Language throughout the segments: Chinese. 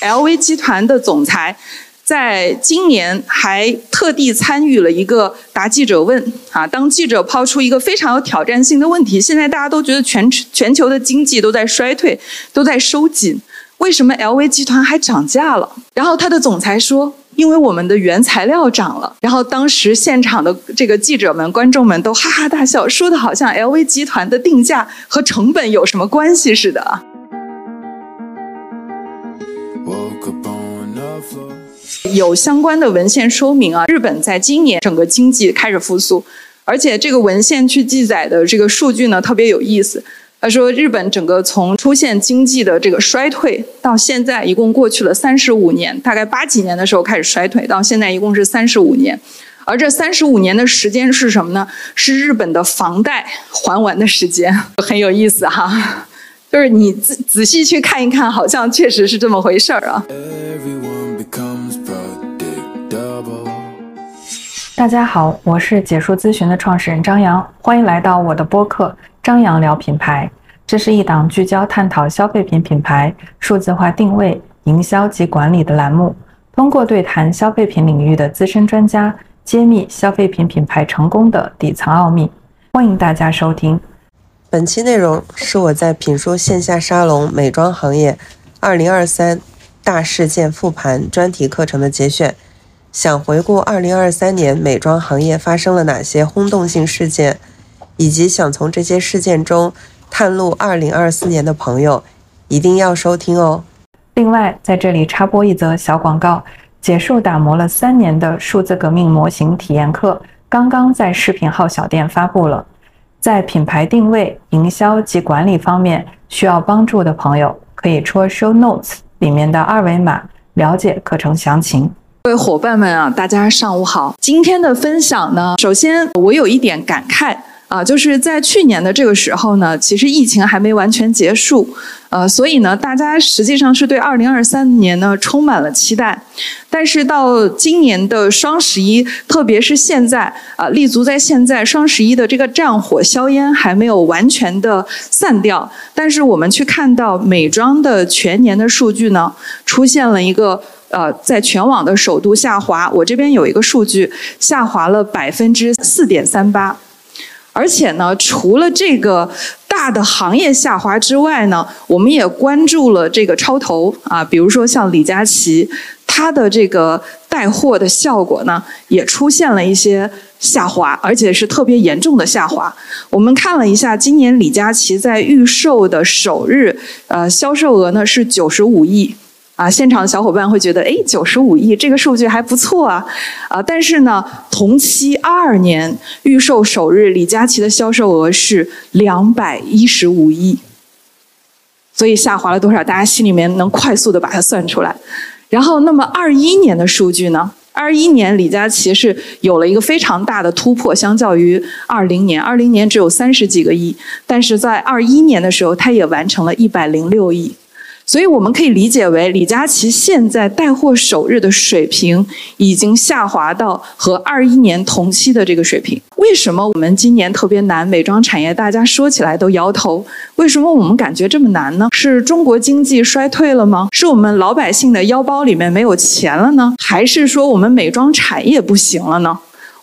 LV 集团的总裁。在今年还特地参与了一个答记者问啊，当记者抛出一个非常有挑战性的问题，现在大家都觉得全全球的经济都在衰退，都在收紧，为什么 LV 集团还涨价了？然后他的总裁说，因为我们的原材料涨了。然后当时现场的这个记者们、观众们都哈哈大笑，说的好像 LV 集团的定价和成本有什么关系似的啊。有相关的文献说明啊，日本在今年整个经济开始复苏，而且这个文献去记载的这个数据呢特别有意思。他说，日本整个从出现经济的这个衰退到现在，一共过去了三十五年，大概八几年的时候开始衰退，到现在一共是三十五年。而这三十五年的时间是什么呢？是日本的房贷还完的时间，很有意思哈。就是你仔仔细去看一看，好像确实是这么回事儿啊。大家好，我是解说咨询的创始人张扬，欢迎来到我的播客《张扬聊品牌》。这是一档聚焦探讨消费品品牌数字化定位、营销及管理的栏目，通过对谈消费品领域的资深专家，揭秘消费品品牌成功的底层奥秘。欢迎大家收听。本期内容是我在品说线下沙龙美妆行业2023大事件复盘专题课程的节选。想回顾2023年美妆行业发生了哪些轰动性事件，以及想从这些事件中探路2024年的朋友，一定要收听哦。另外，在这里插播一则小广告：结束打磨了三年的数字革命模型体验课，刚刚在视频号小店发布了。在品牌定位、营销及管理方面需要帮助的朋友，可以戳 Show Notes 里面的二维码了解课程详情。各位伙伴们啊，大家上午好。今天的分享呢，首先我有一点感慨啊，就是在去年的这个时候呢，其实疫情还没完全结束，呃，所以呢，大家实际上是对二零二三年呢充满了期待。但是到今年的双十一，特别是现在啊，立足在现在双十一的这个战火硝烟还没有完全的散掉，但是我们去看到美妆的全年的数据呢，出现了一个。呃，在全网的首都下滑，我这边有一个数据，下滑了百分之四点三八。而且呢，除了这个大的行业下滑之外呢，我们也关注了这个超投啊，比如说像李佳琦，他的这个带货的效果呢，也出现了一些下滑，而且是特别严重的下滑。我们看了一下，今年李佳琦在预售的首日，呃，销售额呢是九十五亿。啊，现场的小伙伴会觉得，哎，九十五亿这个数据还不错啊，啊，但是呢，同期二二年预售首日，李佳琦的销售额是两百一十五亿，所以下滑了多少？大家心里面能快速的把它算出来。然后，那么二一年的数据呢？二一年李佳琦是有了一个非常大的突破，相较于二零年，二零年只有三十几个亿，但是在二一年的时候，他也完成了一百零六亿。所以我们可以理解为，李佳琦现在带货首日的水平已经下滑到和二一年同期的这个水平。为什么我们今年特别难？美妆产业大家说起来都摇头。为什么我们感觉这么难呢？是中国经济衰退了吗？是我们老百姓的腰包里面没有钱了呢？还是说我们美妆产业不行了呢？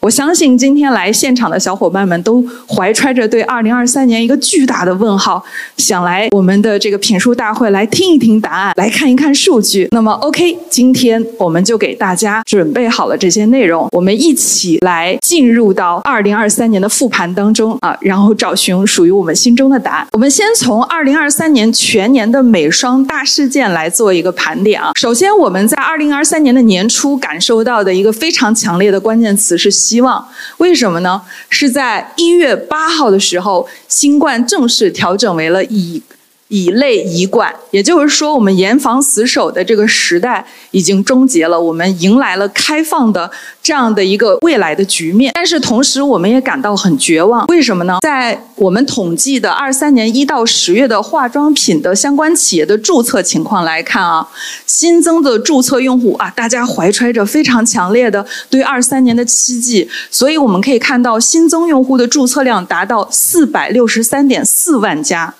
我相信今天来现场的小伙伴们都怀揣着对二零二三年一个巨大的问号，想来我们的这个品书大会来听一听答案，来看一看数据。那么，OK，今天我们就给大家准备好了这些内容，我们一起来进入到二零二三年的复盘当中啊，然后找寻属于我们心中的答案。我们先从二零二三年全年的美双大事件来做一个盘点啊。首先，我们在二零二三年的年初感受到的一个非常强烈的关键词是。希希望为什么呢？是在一月八号的时候，新冠正式调整为了乙以类以管，也就是说，我们严防死守的这个时代已经终结了，我们迎来了开放的。这样的一个未来的局面，但是同时我们也感到很绝望。为什么呢？在我们统计的二三年一到十月的化妆品的相关企业的注册情况来看啊，新增的注册用户啊，大家怀揣着非常强烈的对二三年的期冀，所以我们可以看到新增用户的注册量达到四百六十三点四万家，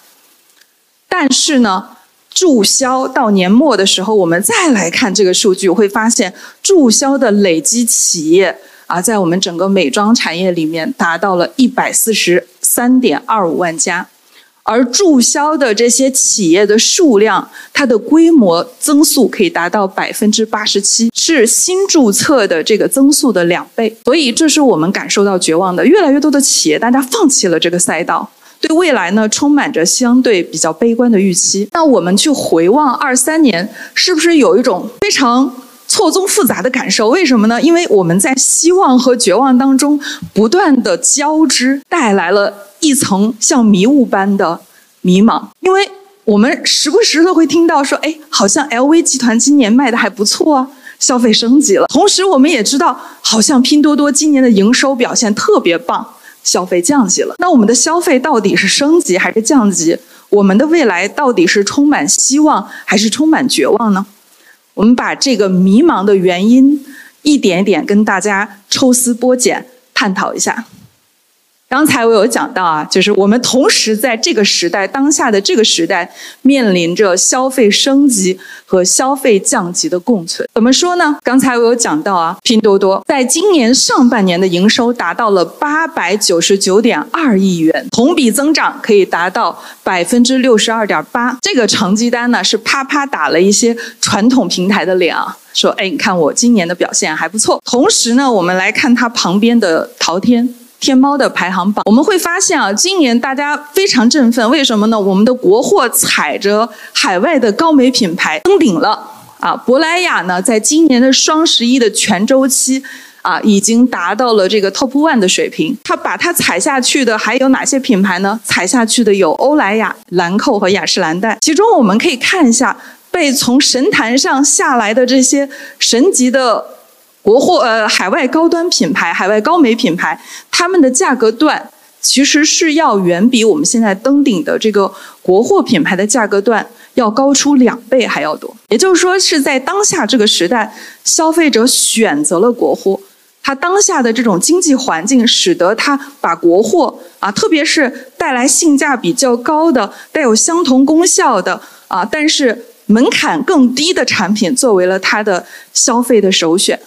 但是呢。注销到年末的时候，我们再来看这个数据，会发现注销的累积企业啊，在我们整个美妆产业里面达到了一百四十三点二五万家。而注销的这些企业的数量，它的规模增速可以达到百分之八十七，是新注册的这个增速的两倍。所以，这是我们感受到绝望的。越来越多的企业，大家放弃了这个赛道，对未来呢充满着相对比较悲观的预期。那我们去回望二三年，是不是有一种非常错综复杂的感受？为什么呢？因为我们在希望和绝望当中不断的交织，带来了。一层像迷雾般的迷茫，因为我们时不时的会听到说，哎，好像 LV 集团今年卖的还不错啊，消费升级了。同时，我们也知道，好像拼多多今年的营收表现特别棒，消费降级了。那我们的消费到底是升级还是降级？我们的未来到底是充满希望还是充满绝望呢？我们把这个迷茫的原因一点一点跟大家抽丝剥茧探讨一下。刚才我有讲到啊，就是我们同时在这个时代当下的这个时代，面临着消费升级和消费降级的共存。怎么说呢？刚才我有讲到啊，拼多多在今年上半年的营收达到了八百九十九点二亿元，同比增长可以达到百分之六十二点八。这个成绩单呢，是啪啪打了一些传统平台的脸啊，说哎，你看我今年的表现还不错。同时呢，我们来看它旁边的淘天。天猫的排行榜，我们会发现啊，今年大家非常振奋，为什么呢？我们的国货踩着海外的高美品牌登顶了啊！珀莱雅呢，在今年的双十一的全周期啊，已经达到了这个 top one 的水平。它把它踩下去的还有哪些品牌呢？踩下去的有欧莱雅、兰蔻和雅诗兰黛。其中我们可以看一下被从神坛上下来的这些神级的。国货呃，海外高端品牌、海外高美品牌，他们的价格段其实是要远比我们现在登顶的这个国货品牌的价格段要高出两倍还要多。也就是说，是在当下这个时代，消费者选择了国货，它当下的这种经济环境使得它把国货啊，特别是带来性价比较高的、带有相同功效的啊，但是门槛更低的产品，作为了它的消费的首选。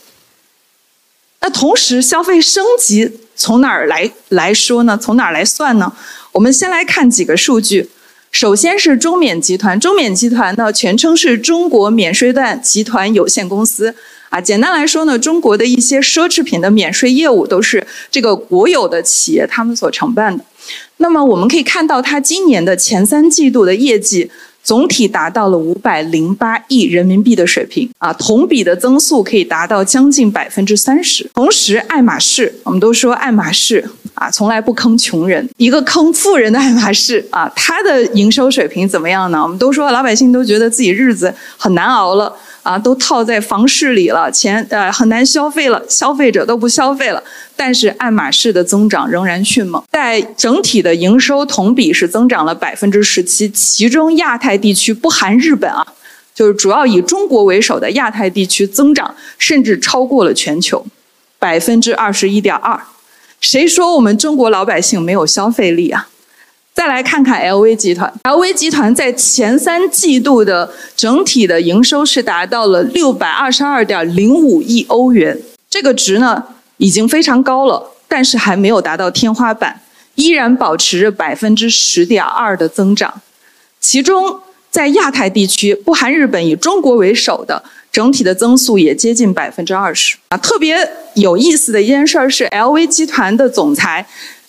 那同时，消费升级从哪儿来来说呢？从哪儿来算呢？我们先来看几个数据。首先是中免集团，中免集团呢全称是中国免税段集团有限公司。啊，简单来说呢，中国的一些奢侈品的免税业务都是这个国有的企业他们所承办的。那么我们可以看到，它今年的前三季度的业绩。总体达到了五百零八亿人民币的水平啊，同比的增速可以达到将近百分之三十。同时，爱马仕，我们都说爱马仕啊，从来不坑穷人，一个坑富人的爱马仕啊，它的营收水平怎么样呢？我们都说老百姓都觉得自己日子很难熬了。啊，都套在房市里了，钱呃很难消费了，消费者都不消费了。但是爱马仕的增长仍然迅猛，在整体的营收同比是增长了百分之十七，其中亚太地区不含日本啊，就是主要以中国为首的亚太地区增长甚至超过了全球，百分之二十一点二。谁说我们中国老百姓没有消费力啊？再来看看 LV 集团，LV 集团在前三季度的整体的营收是达到了六百二十二点零五亿欧元，这个值呢已经非常高了，但是还没有达到天花板，依然保持着百分之十点二的增长。其中在亚太地区，不含日本，以中国为首的整体的增速也接近百分之二十。啊，特别有意思的一件事是，LV 集团的总裁。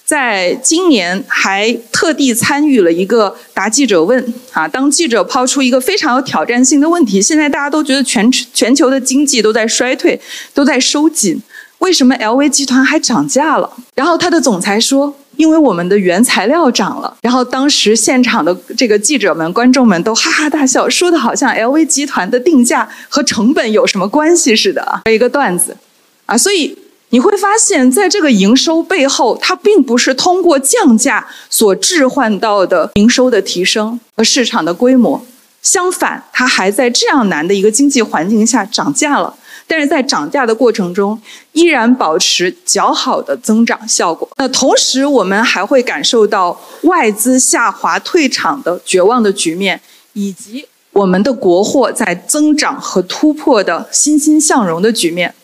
在今年还特地参与了一个答记者问啊，当记者抛出一个非常有挑战性的问题，现在大家都觉得全全球的经济都在衰退，都在收紧，为什么 LV 集团还涨价了？然后他的总裁说，因为我们的原材料涨了。然后当时现场的这个记者们、观众们都哈哈大笑，说的好像 LV 集团的定价和成本有什么关系似的啊，一个段子啊，所以。你会发现在这个营收背后，它并不是通过降价所置换到的营收的提升和市场的规模，相反，它还在这样难的一个经济环境下涨价了。但是在涨价的过程中，依然保持较好的增长效果。那同时，我们还会感受到外资下滑退场的绝望的局面，以及我们的国货在增长和突破的欣欣向荣的局面。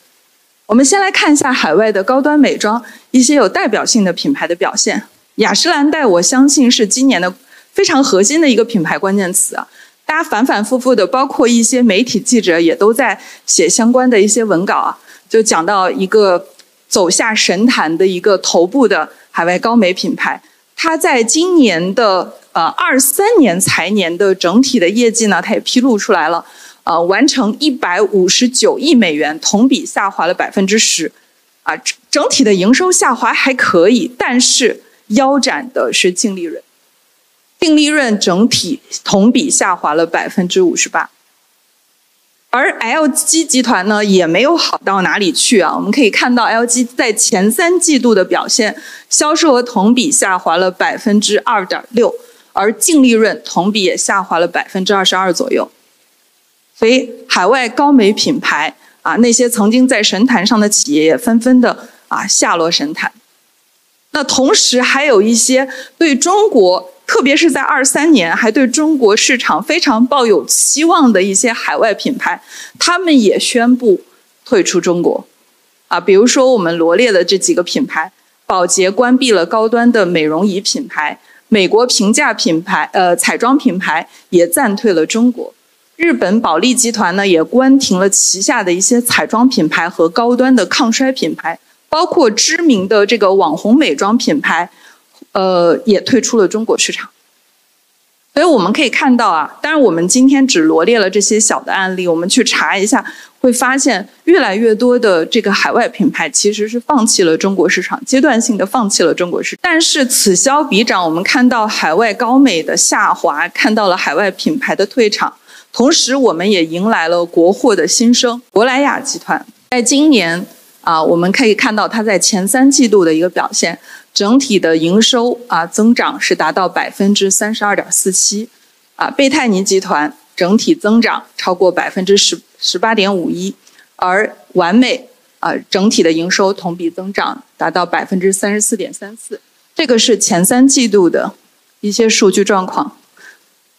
我们先来看一下海外的高端美妆一些有代表性的品牌的表现。雅诗兰黛，我相信是今年的非常核心的一个品牌关键词啊！大家反反复复的，包括一些媒体记者也都在写相关的一些文稿啊，就讲到一个走下神坛的一个头部的海外高美品牌，它在今年的呃二三年财年的整体的业绩呢，它也披露出来了，呃，完成一百五十九亿美元，同比下滑了百分之十，啊，整体的营收下滑还可以，但是。腰斩的是净利润，净利润整体同比下滑了百分之五十八，而 LG 集团呢也没有好到哪里去啊。我们可以看到 LG 在前三季度的表现，销售额同比下滑了百分之二点六，而净利润同比也下滑了百分之二十二左右。所以海外高美品牌啊，那些曾经在神坛上的企业也纷纷的啊下落神坛。那同时还有一些对中国，特别是在二三年还对中国市场非常抱有期望的一些海外品牌，他们也宣布退出中国。啊，比如说我们罗列的这几个品牌，宝洁关闭了高端的美容仪品牌，美国平价品牌呃彩妆品牌也暂退了中国，日本保利集团呢也关停了旗下的一些彩妆品牌和高端的抗衰品牌。包括知名的这个网红美妆品牌，呃，也退出了中国市场。所以我们可以看到啊，当然我们今天只罗列了这些小的案例，我们去查一下，会发现越来越多的这个海外品牌其实是放弃了中国市场，阶段性的放弃了中国市场。但是此消彼长，我们看到海外高美的下滑，看到了海外品牌的退场，同时我们也迎来了国货的新生。珀莱雅集团在今年。啊，我们可以看到它在前三季度的一个表现，整体的营收啊增长是达到百分之三十二点四七，啊，贝泰尼集团整体增长超过百分之十十八点五一，而完美啊整体的营收同比增长达到百分之三十四点三四，这个是前三季度的一些数据状况。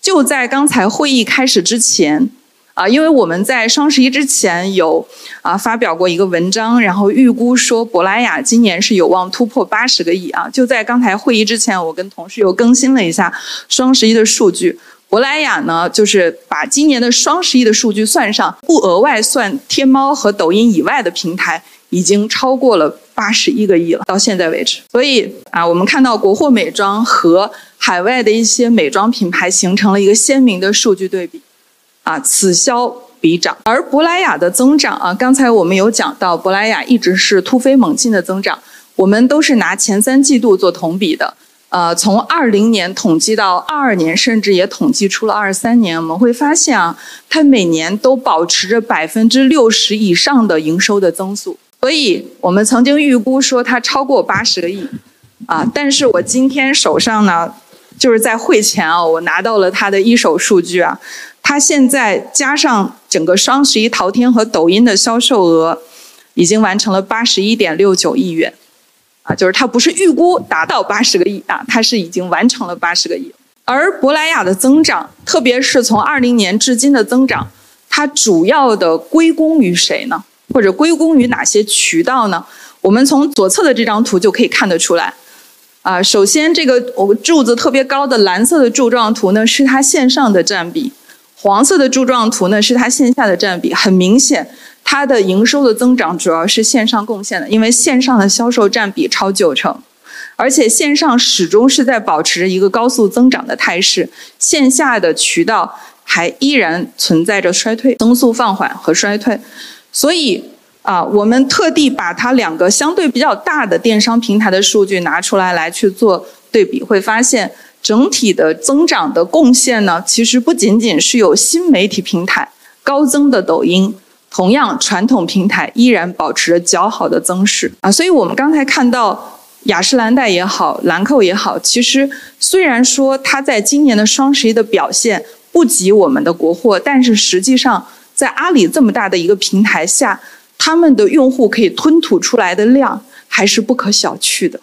就在刚才会议开始之前。啊，因为我们在双十一之前有啊发表过一个文章，然后预估说珀莱雅今年是有望突破八十个亿啊。就在刚才会议之前，我跟同事又更新了一下双十一的数据。珀莱雅呢，就是把今年的双十一的数据算上，不额外算天猫和抖音以外的平台，已经超过了八十一个亿了。到现在为止，所以啊，我们看到国货美妆和海外的一些美妆品牌形成了一个鲜明的数据对比。啊，此消彼长，而珀莱雅的增长啊，刚才我们有讲到，珀莱雅一直是突飞猛进的增长。我们都是拿前三季度做同比的，呃，从二零年统计到二二年，甚至也统计出了二三年，我们会发现啊，它每年都保持着百分之六十以上的营收的增速。所以我们曾经预估说它超过八十个亿，啊，但是我今天手上呢，就是在会前啊，我拿到了它的一手数据啊。它现在加上整个双十一淘天和抖音的销售额，已经完成了八十一点六九亿元，啊，就是它不是预估达到八十个亿啊，它是已经完成了八十个亿。而珀莱雅的增长，特别是从二零年至今的增长，它主要的归功于谁呢？或者归功于哪些渠道呢？我们从左侧的这张图就可以看得出来，啊，首先这个我柱子特别高的蓝色的柱状图呢，是它线上的占比。黄色的柱状图呢，是它线下的占比。很明显，它的营收的增长主要是线上贡献的，因为线上的销售占比超九成，而且线上始终是在保持着一个高速增长的态势，线下的渠道还依然存在着衰退、增速放缓和衰退。所以啊，我们特地把它两个相对比较大的电商平台的数据拿出来来去做对比，会发现。整体的增长的贡献呢，其实不仅仅是有新媒体平台高增的抖音，同样传统平台依然保持着较好的增势啊。所以我们刚才看到雅诗兰黛也好，兰蔻也好，其实虽然说它在今年的双十一的表现不及我们的国货，但是实际上在阿里这么大的一个平台下，他们的用户可以吞吐出来的量还是不可小觑的。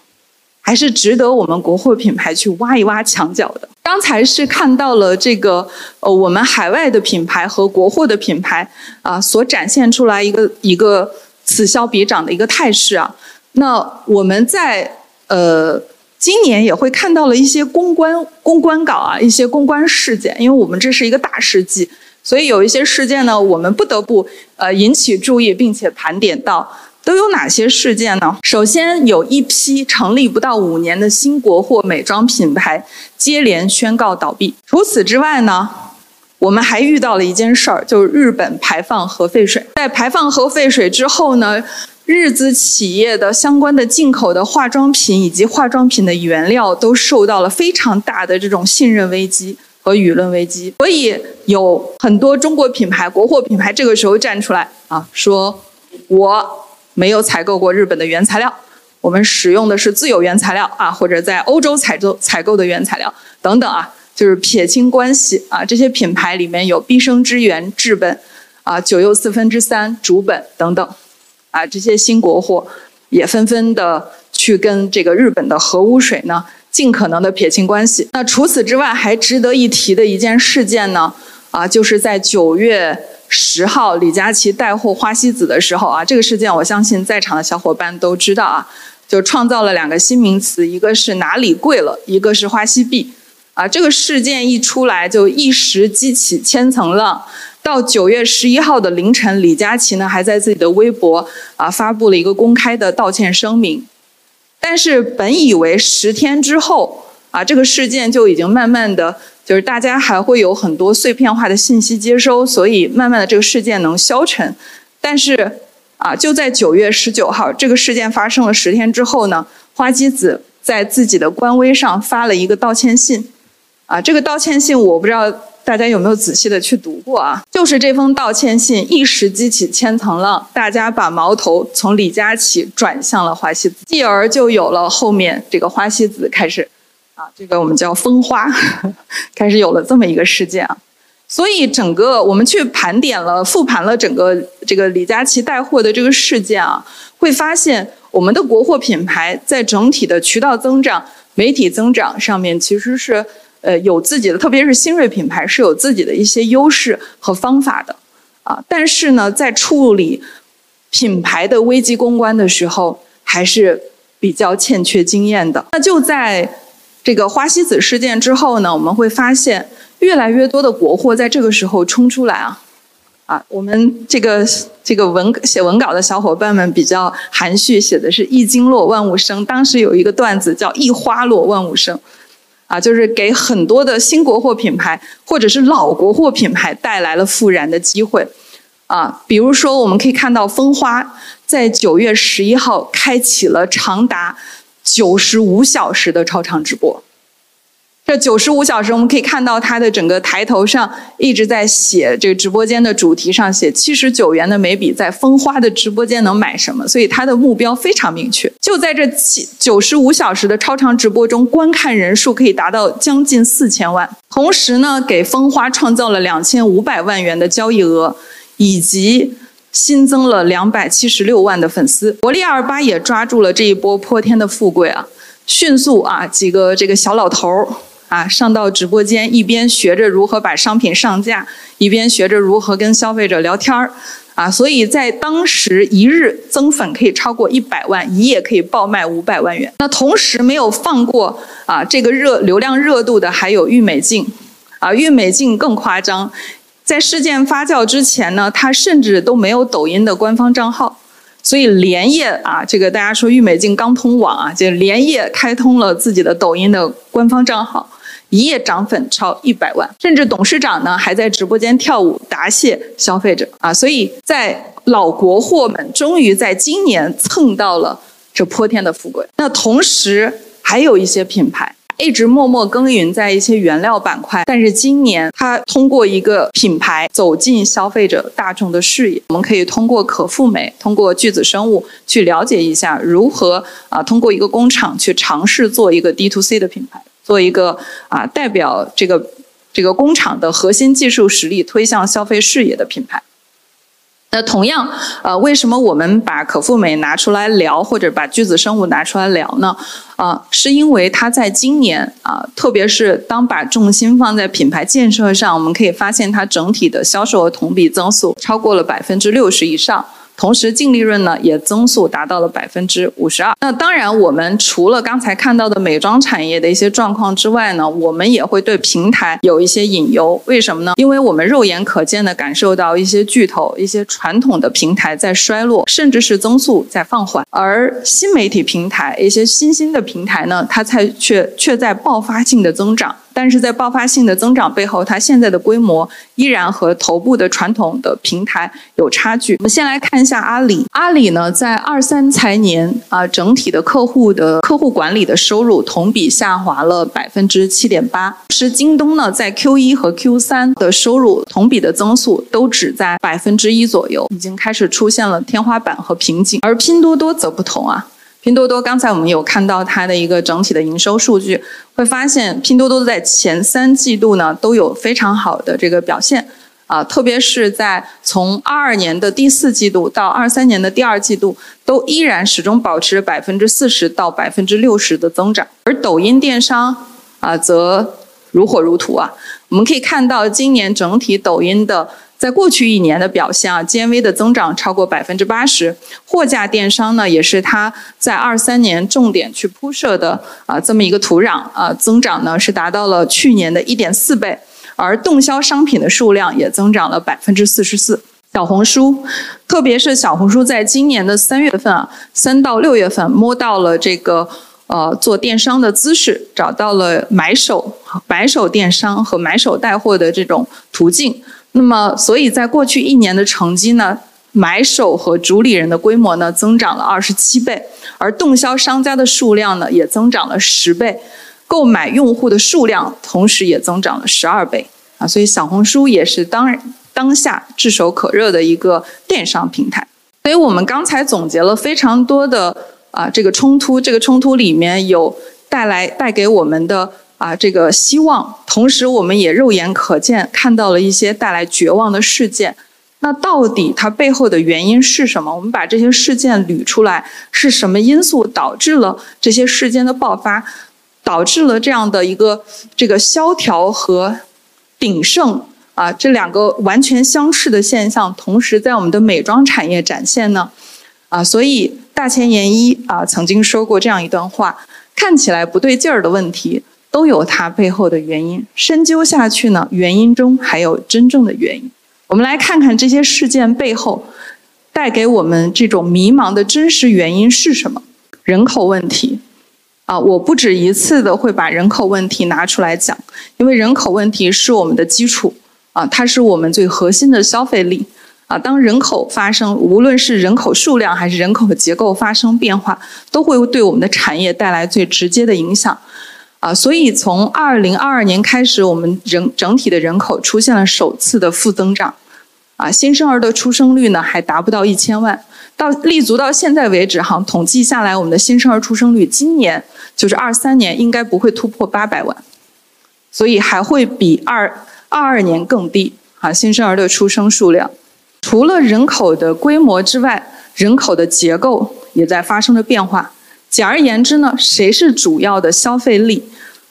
还是值得我们国货品牌去挖一挖墙角的。刚才是看到了这个呃，我们海外的品牌和国货的品牌啊，所展现出来一个一个此消彼长的一个态势啊。那我们在呃今年也会看到了一些公关公关稿啊，一些公关事件，因为我们这是一个大事记，所以有一些事件呢，我们不得不呃引起注意，并且盘点到。都有哪些事件呢？首先，有一批成立不到五年的新国货美妆品牌接连宣告倒闭。除此之外呢，我们还遇到了一件事儿，就是日本排放核废水。在排放核废水之后呢，日资企业的相关的进口的化妆品以及化妆品的原料都受到了非常大的这种信任危机和舆论危机。所以，有很多中国品牌、国货品牌这个时候站出来啊，说我。没有采购过日本的原材料，我们使用的是自有原材料啊，或者在欧洲采购采购的原材料等等啊，就是撇清关系啊。这些品牌里面有必生之源至本啊，九又四分之三主本等等啊，这些新国货也纷纷的去跟这个日本的核污水呢，尽可能的撇清关系。那除此之外，还值得一提的一件事件呢，啊，就是在九月。十号，李佳琦带货花西子的时候啊，这个事件我相信在场的小伙伴都知道啊，就创造了两个新名词，一个是哪里贵了，一个是花西币，啊，这个事件一出来就一时激起千层浪。到九月十一号的凌晨，李佳琦呢还在自己的微博啊发布了一个公开的道歉声明，但是本以为十天之后啊，这个事件就已经慢慢的。就是大家还会有很多碎片化的信息接收，所以慢慢的这个事件能消沉。但是啊，就在九月十九号这个事件发生了十天之后呢，花姬子在自己的官微上发了一个道歉信。啊，这个道歉信我不知道大家有没有仔细的去读过啊？就是这封道歉信一时激起千层浪，大家把矛头从李佳琦转向了花西子，继而就有了后面这个花西子开始。啊，这个我们叫风花，开始有了这么一个事件啊，所以整个我们去盘点了、复盘了整个这个李佳琦带货的这个事件啊，会发现我们的国货品牌在整体的渠道增长、媒体增长上面其实是呃有自己的，特别是新锐品牌是有自己的一些优势和方法的啊，但是呢，在处理品牌的危机公关的时候，还是比较欠缺经验的。那就在。这个花西子事件之后呢，我们会发现越来越多的国货在这个时候冲出来啊，啊，我们这个这个文写文稿的小伙伴们比较含蓄，写的是一经落万物生。当时有一个段子叫一花落万物生，啊，就是给很多的新国货品牌或者是老国货品牌带来了复燃的机会，啊，比如说我们可以看到蜂花在九月十一号开启了长达。九十五小时的超长直播，这九十五小时，我们可以看到他的整个抬头上一直在写这个直播间的主题上写七十九元的眉笔在风花的直播间能买什么，所以他的目标非常明确。就在这七九十五小时的超长直播中，观看人数可以达到将近四千万，同时呢，给风花创造了两千五百万元的交易额，以及。新增了两百七十六万的粉丝，活力二八也抓住了这一波泼天的富贵啊！迅速啊，几个这个小老头儿啊，上到直播间，一边学着如何把商品上架，一边学着如何跟消费者聊天儿啊！所以在当时一日增粉可以超过一百万，一夜可以爆卖五百万元。那同时没有放过啊，这个热流量热度的还有郁美净，啊，郁美净更夸张。在事件发酵之前呢，他甚至都没有抖音的官方账号，所以连夜啊，这个大家说郁美净刚通网啊，就连夜开通了自己的抖音的官方账号，一夜涨粉超一百万，甚至董事长呢还在直播间跳舞答谢消费者啊，所以在老国货们终于在今年蹭到了这泼天的富贵。那同时还有一些品牌。一直默默耕耘在一些原料板块，但是今年它通过一个品牌走进消费者大众的视野。我们可以通过可复美，通过巨子生物去了解一下如何啊通过一个工厂去尝试做一个 D to C 的品牌，做一个啊代表这个这个工厂的核心技术实力推向消费视野的品牌。那同样，呃，为什么我们把可复美拿出来聊，或者把巨子生物拿出来聊呢？啊，是因为它在今年啊，特别是当把重心放在品牌建设上，我们可以发现它整体的销售额同比增速超过了百分之六十以上。同时，净利润呢也增速达到了百分之五十二。那当然，我们除了刚才看到的美妆产业的一些状况之外呢，我们也会对平台有一些隐忧。为什么呢？因为我们肉眼可见的感受到一些巨头、一些传统的平台在衰落，甚至是增速在放缓，而新媒体平台、一些新兴的平台呢，它才却却在爆发性的增长。但是在爆发性的增长背后，它现在的规模依然和头部的传统的平台有差距。我们先来看一下阿里，阿里呢在二三财年啊，整体的客户的客户管理的收入同比下滑了百分之七点八。是京东呢在 Q 一和 Q 三的收入同比的增速都只在百分之一左右，已经开始出现了天花板和瓶颈。而拼多多则不同啊。拼多多刚才我们有看到它的一个整体的营收数据，会发现拼多多在前三季度呢都有非常好的这个表现啊，特别是在从二二年的第四季度到二三年的第二季度，都依然始终保持百分之四十到百分之六十的增长，而抖音电商啊则如火如荼啊，我们可以看到今年整体抖音的。在过去一年的表现啊，GMV 的增长超过百分之八十，货架电商呢也是它在二三年重点去铺设的啊这么一个土壤啊，增长呢是达到了去年的一点四倍，而动销商品的数量也增长了百分之四十四。小红书，特别是小红书在今年的三月份啊，三到六月份摸到了这个呃做电商的姿势，找到了买手、买手电商和买手带货的这种途径。那么，所以在过去一年的成绩呢，买手和主理人的规模呢增长了二十七倍，而动销商家的数量呢也增长了十倍，购买用户的数量同时也增长了十二倍啊！所以小红书也是当当下炙手可热的一个电商平台。所以我们刚才总结了非常多的啊这个冲突，这个冲突里面有带来带给我们的。啊，这个希望，同时我们也肉眼可见看到了一些带来绝望的事件。那到底它背后的原因是什么？我们把这些事件捋出来，是什么因素导致了这些事件的爆发，导致了这样的一个这个萧条和鼎盛啊这两个完全相斥的现象，同时在我们的美妆产业展现呢？啊，所以大前研一啊曾经说过这样一段话：看起来不对劲儿的问题。都有它背后的原因，深究下去呢，原因中还有真正的原因。我们来看看这些事件背后带给我们这种迷茫的真实原因是什么？人口问题啊，我不止一次的会把人口问题拿出来讲，因为人口问题是我们的基础啊，它是我们最核心的消费力啊。当人口发生，无论是人口数量还是人口结构发生变化，都会对我们的产业带来最直接的影响。啊，所以从二零二二年开始，我们人整体的人口出现了首次的负增长，啊，新生儿的出生率呢还达不到一千万，到立足到现在为止，哈，统计下来，我们的新生儿出生率今年就是二三年应该不会突破八百万，所以还会比二二二年更低，啊，新生儿的出生数量，除了人口的规模之外，人口的结构也在发生着变化。简而言之呢，谁是主要的消费力？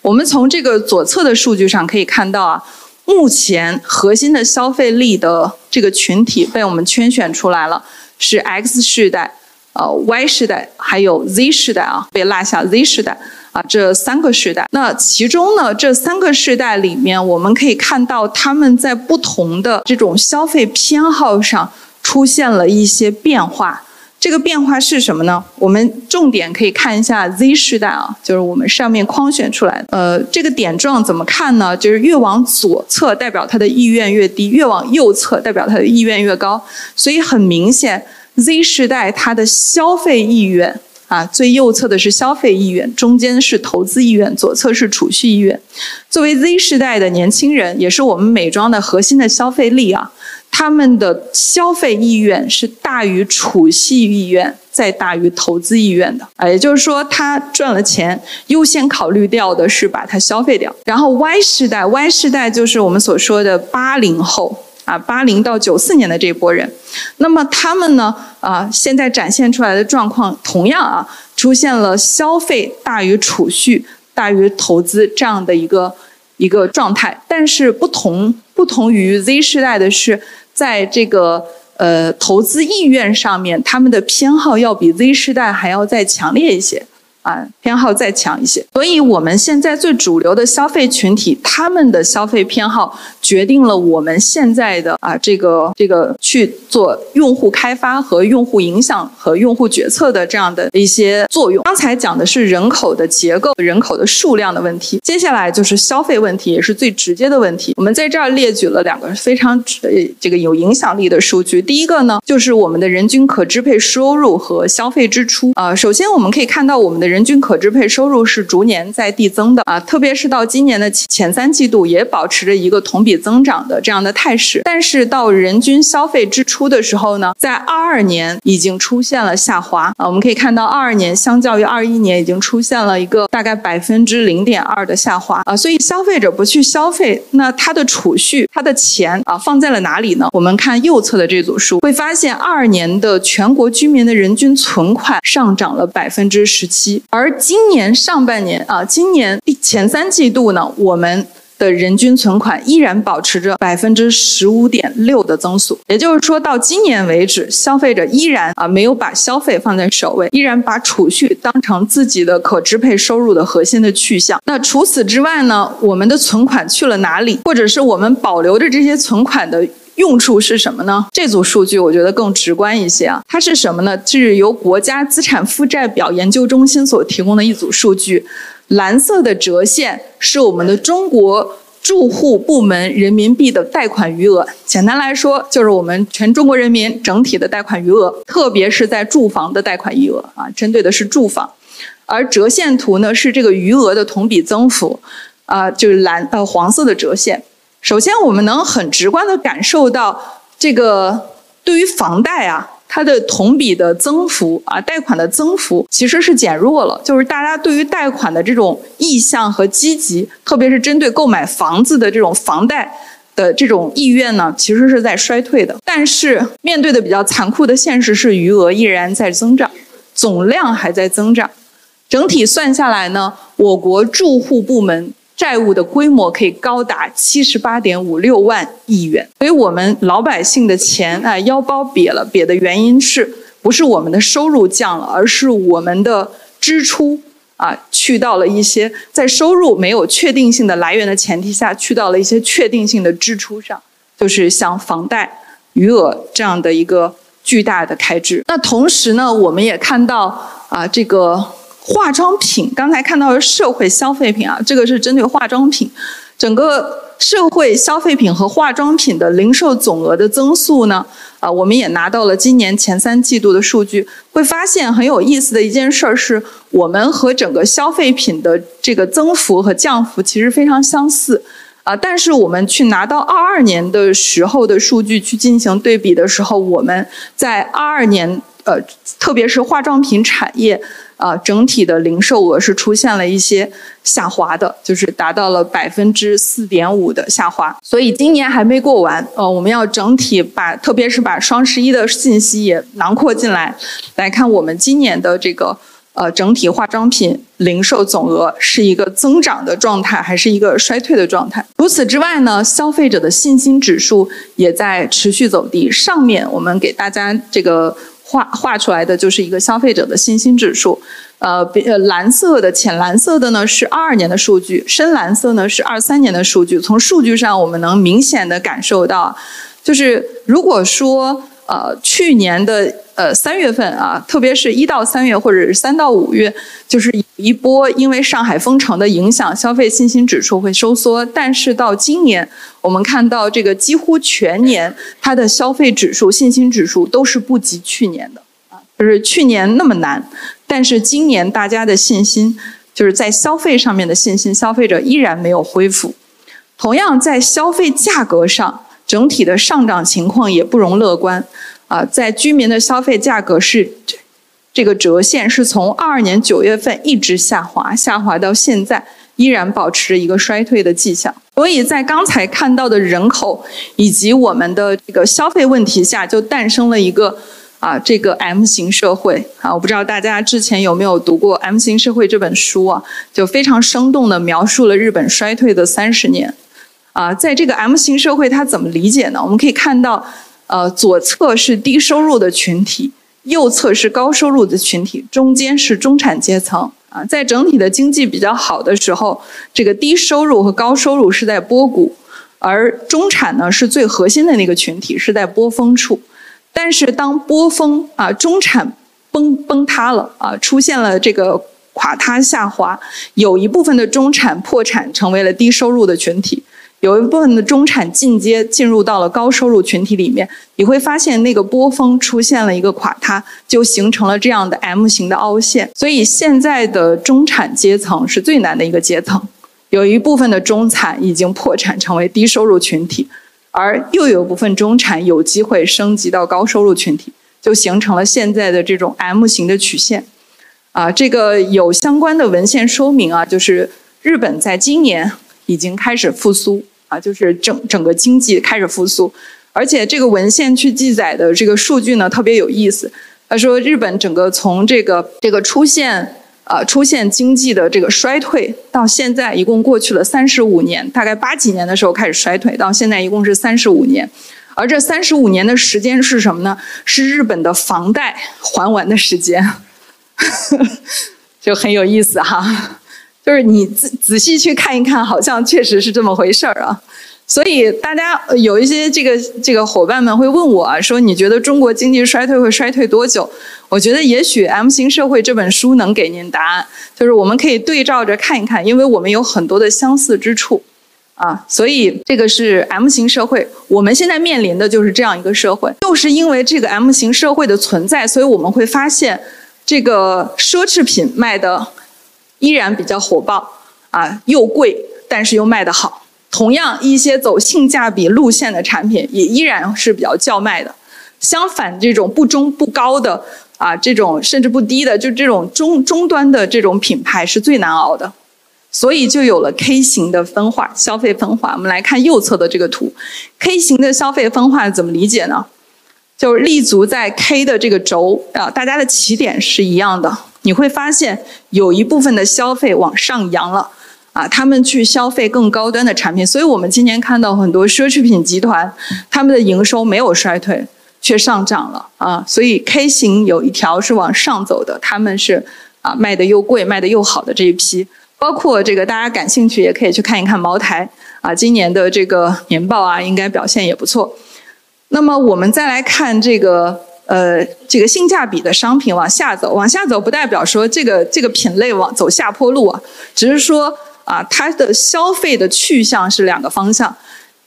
我们从这个左侧的数据上可以看到啊，目前核心的消费力的这个群体被我们圈选出来了，是 X 世代、呃 Y 世代还有 Z 世代啊，被落下 Z 世代啊这三个世代。那其中呢，这三个世代里面，我们可以看到他们在不同的这种消费偏好上出现了一些变化。这个变化是什么呢？我们重点可以看一下 Z 世代啊，就是我们上面框选出来的。呃，这个点状怎么看呢？就是越往左侧代表他的意愿越低，越往右侧代表他的意愿越高。所以很明显，Z 世代它的消费意愿啊，最右侧的是消费意愿，中间是投资意愿，左侧是储蓄意愿。作为 Z 世代的年轻人，也是我们美妆的核心的消费力啊。他们的消费意愿是大于储蓄意愿，再大于投资意愿的。啊，也就是说，他赚了钱，优先考虑掉的是把它消费掉。然后 Y 世代，Y 世代就是我们所说的八零后啊。八零到九四年的这波人。那么他们呢，啊，现在展现出来的状况同样啊，出现了消费大于储蓄大于投资这样的一个一个状态。但是不同不同于 Z 世代的是，在这个呃投资意愿上面，他们的偏好要比 Z 世代还要再强烈一些。啊，偏好再强一些，所以我们现在最主流的消费群体，他们的消费偏好决定了我们现在的啊这个这个去做用户开发和用户影响和用户决策的这样的一些作用。刚才讲的是人口的结构、人口的数量的问题，接下来就是消费问题，也是最直接的问题。我们在这儿列举了两个非常呃这个有影响力的数据。第一个呢，就是我们的人均可支配收入和消费支出。啊，首先我们可以看到我们的。人均可支配收入是逐年在递增的啊，特别是到今年的前三季度也保持着一个同比增长的这样的态势。但是到人均消费支出的时候呢，在二二年已经出现了下滑啊。我们可以看到，二二年相较于二一年已经出现了一个大概百分之零点二的下滑啊。所以消费者不去消费，那他的储蓄、他的钱啊放在了哪里呢？我们看右侧的这组数，会发现二二年的全国居民的人均存款上涨了百分之十七。而今年上半年啊，今年前三季度呢，我们的人均存款依然保持着百分之十五点六的增速。也就是说，到今年为止，消费者依然啊没有把消费放在首位，依然把储蓄当成自己的可支配收入的核心的去向。那除此之外呢，我们的存款去了哪里？或者是我们保留着这些存款的？用处是什么呢？这组数据我觉得更直观一些啊，它是什么呢？是由国家资产负债表研究中心所提供的一组数据。蓝色的折线是我们的中国住户部门人民币的贷款余额，简单来说就是我们全中国人民整体的贷款余额，特别是在住房的贷款余额啊，针对的是住房。而折线图呢是这个余额的同比增幅，啊，就是蓝呃黄色的折线。首先，我们能很直观的感受到，这个对于房贷啊，它的同比的增幅啊，贷款的增幅其实是减弱了。就是大家对于贷款的这种意向和积极，特别是针对购买房子的这种房贷的这种意愿呢，其实是在衰退的。但是，面对的比较残酷的现实是，余额依然在增长，总量还在增长。整体算下来呢，我国住户部门。债务的规模可以高达七十八点五六万亿元，所以我们老百姓的钱啊腰包瘪了，瘪的原因是不是我们的收入降了，而是我们的支出啊去到了一些在收入没有确定性的来源的前提下去到了一些确定性的支出上，就是像房贷余额这样的一个巨大的开支。那同时呢，我们也看到啊这个。化妆品，刚才看到的社会消费品啊，这个是针对化妆品，整个社会消费品和化妆品的零售总额的增速呢，啊，我们也拿到了今年前三季度的数据，会发现很有意思的一件事儿是，我们和整个消费品的这个增幅和降幅其实非常相似，啊，但是我们去拿到二二年的时候的数据去进行对比的时候，我们在二二年，呃，特别是化妆品产业。啊，整体的零售额是出现了一些下滑的，就是达到了百分之四点五的下滑。所以今年还没过完，呃，我们要整体把，特别是把双十一的信息也囊括进来，来看我们今年的这个呃整体化妆品零售总额是一个增长的状态，还是一个衰退的状态。除此之外呢，消费者的信心指数也在持续走低。上面我们给大家这个。画画出来的就是一个消费者的信心指数，呃，呃，蓝色的、浅蓝色的呢是二二年的数据，深蓝色呢是二三年的数据。从数据上，我们能明显的感受到，就是如果说。呃，去年的呃三月份啊，特别是一到三月或者是三到五月，就是一波因为上海封城的影响，消费信心指数会收缩。但是到今年，我们看到这个几乎全年它的消费指数、信心指数都是不及去年的啊，就是去年那么难，但是今年大家的信心就是在消费上面的信心，消费者依然没有恢复。同样在消费价格上。整体的上涨情况也不容乐观，啊，在居民的消费价格是这个折线是从二二年九月份一直下滑，下滑到现在依然保持着一个衰退的迹象。所以在刚才看到的人口以及我们的这个消费问题下，就诞生了一个啊这个 M 型社会啊。我不知道大家之前有没有读过《M 型社会》这本书啊，就非常生动地描述了日本衰退的三十年。啊，在这个 M 型社会，它怎么理解呢？我们可以看到，呃，左侧是低收入的群体，右侧是高收入的群体，中间是中产阶层。啊，在整体的经济比较好的时候，这个低收入和高收入是在波谷，而中产呢是最核心的那个群体，是在波峰处。但是当波峰啊，中产崩崩塌了啊，出现了这个垮塌下滑，有一部分的中产破产，成为了低收入的群体。有一部分的中产进阶进入到了高收入群体里面，你会发现那个波峰出现了一个垮塌，就形成了这样的 M 型的凹陷。所以现在的中产阶层是最难的一个阶层，有一部分的中产已经破产成为低收入群体，而又有部分中产有机会升级到高收入群体，就形成了现在的这种 M 型的曲线。啊，这个有相关的文献说明啊，就是日本在今年已经开始复苏。啊，就是整整个经济开始复苏，而且这个文献去记载的这个数据呢特别有意思。他说，日本整个从这个这个出现啊出现经济的这个衰退到现在，一共过去了三十五年，大概八几年的时候开始衰退，到现在一共是三十五年。而这三十五年的时间是什么呢？是日本的房贷还完的时间，就很有意思哈。就是你仔仔细去看一看，好像确实是这么回事儿啊。所以大家有一些这个这个伙伴们会问我啊，说你觉得中国经济衰退会衰退多久？我觉得也许《M 型社会》这本书能给您答案，就是我们可以对照着看一看，因为我们有很多的相似之处啊。所以这个是 M 型社会，我们现在面临的就是这样一个社会。就是因为这个 M 型社会的存在，所以我们会发现这个奢侈品卖的。依然比较火爆啊，又贵，但是又卖得好。同样，一些走性价比路线的产品也依然是比较叫卖的。相反，这种不中不高的啊，这种甚至不低的，就这种中中端的这种品牌是最难熬的。所以就有了 K 型的分化，消费分化。我们来看右侧的这个图，K 型的消费分化怎么理解呢？就是立足在 K 的这个轴啊，大家的起点是一样的。你会发现有一部分的消费往上扬了，啊，他们去消费更高端的产品，所以我们今年看到很多奢侈品集团，他们的营收没有衰退，却上涨了啊，所以 K 型有一条是往上走的，他们是啊卖的又贵、卖的又好的这一批，包括这个大家感兴趣也可以去看一看茅台啊，今年的这个年报啊，应该表现也不错。那么我们再来看这个。呃，这个性价比的商品往下走，往下走不代表说这个这个品类往走下坡路啊，只是说啊，它的消费的去向是两个方向。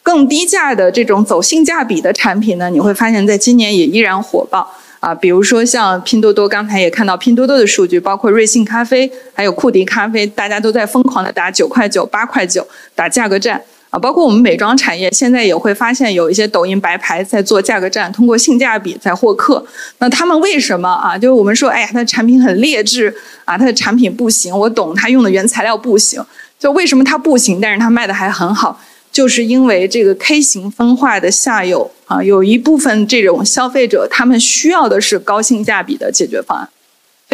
更低价的这种走性价比的产品呢，你会发现在今年也依然火爆啊，比如说像拼多多，刚才也看到拼多多的数据，包括瑞幸咖啡，还有库迪咖啡，大家都在疯狂的打九块九、八块九打价格战。啊，包括我们美妆产业，现在也会发现有一些抖音白牌在做价格战，通过性价比在获客。那他们为什么啊？就是我们说，哎呀，它的产品很劣质啊，它的产品不行。我懂，它用的原材料不行。就为什么它不行，但是它卖的还很好，就是因为这个 K 型分化的下游啊，有一部分这种消费者，他们需要的是高性价比的解决方案。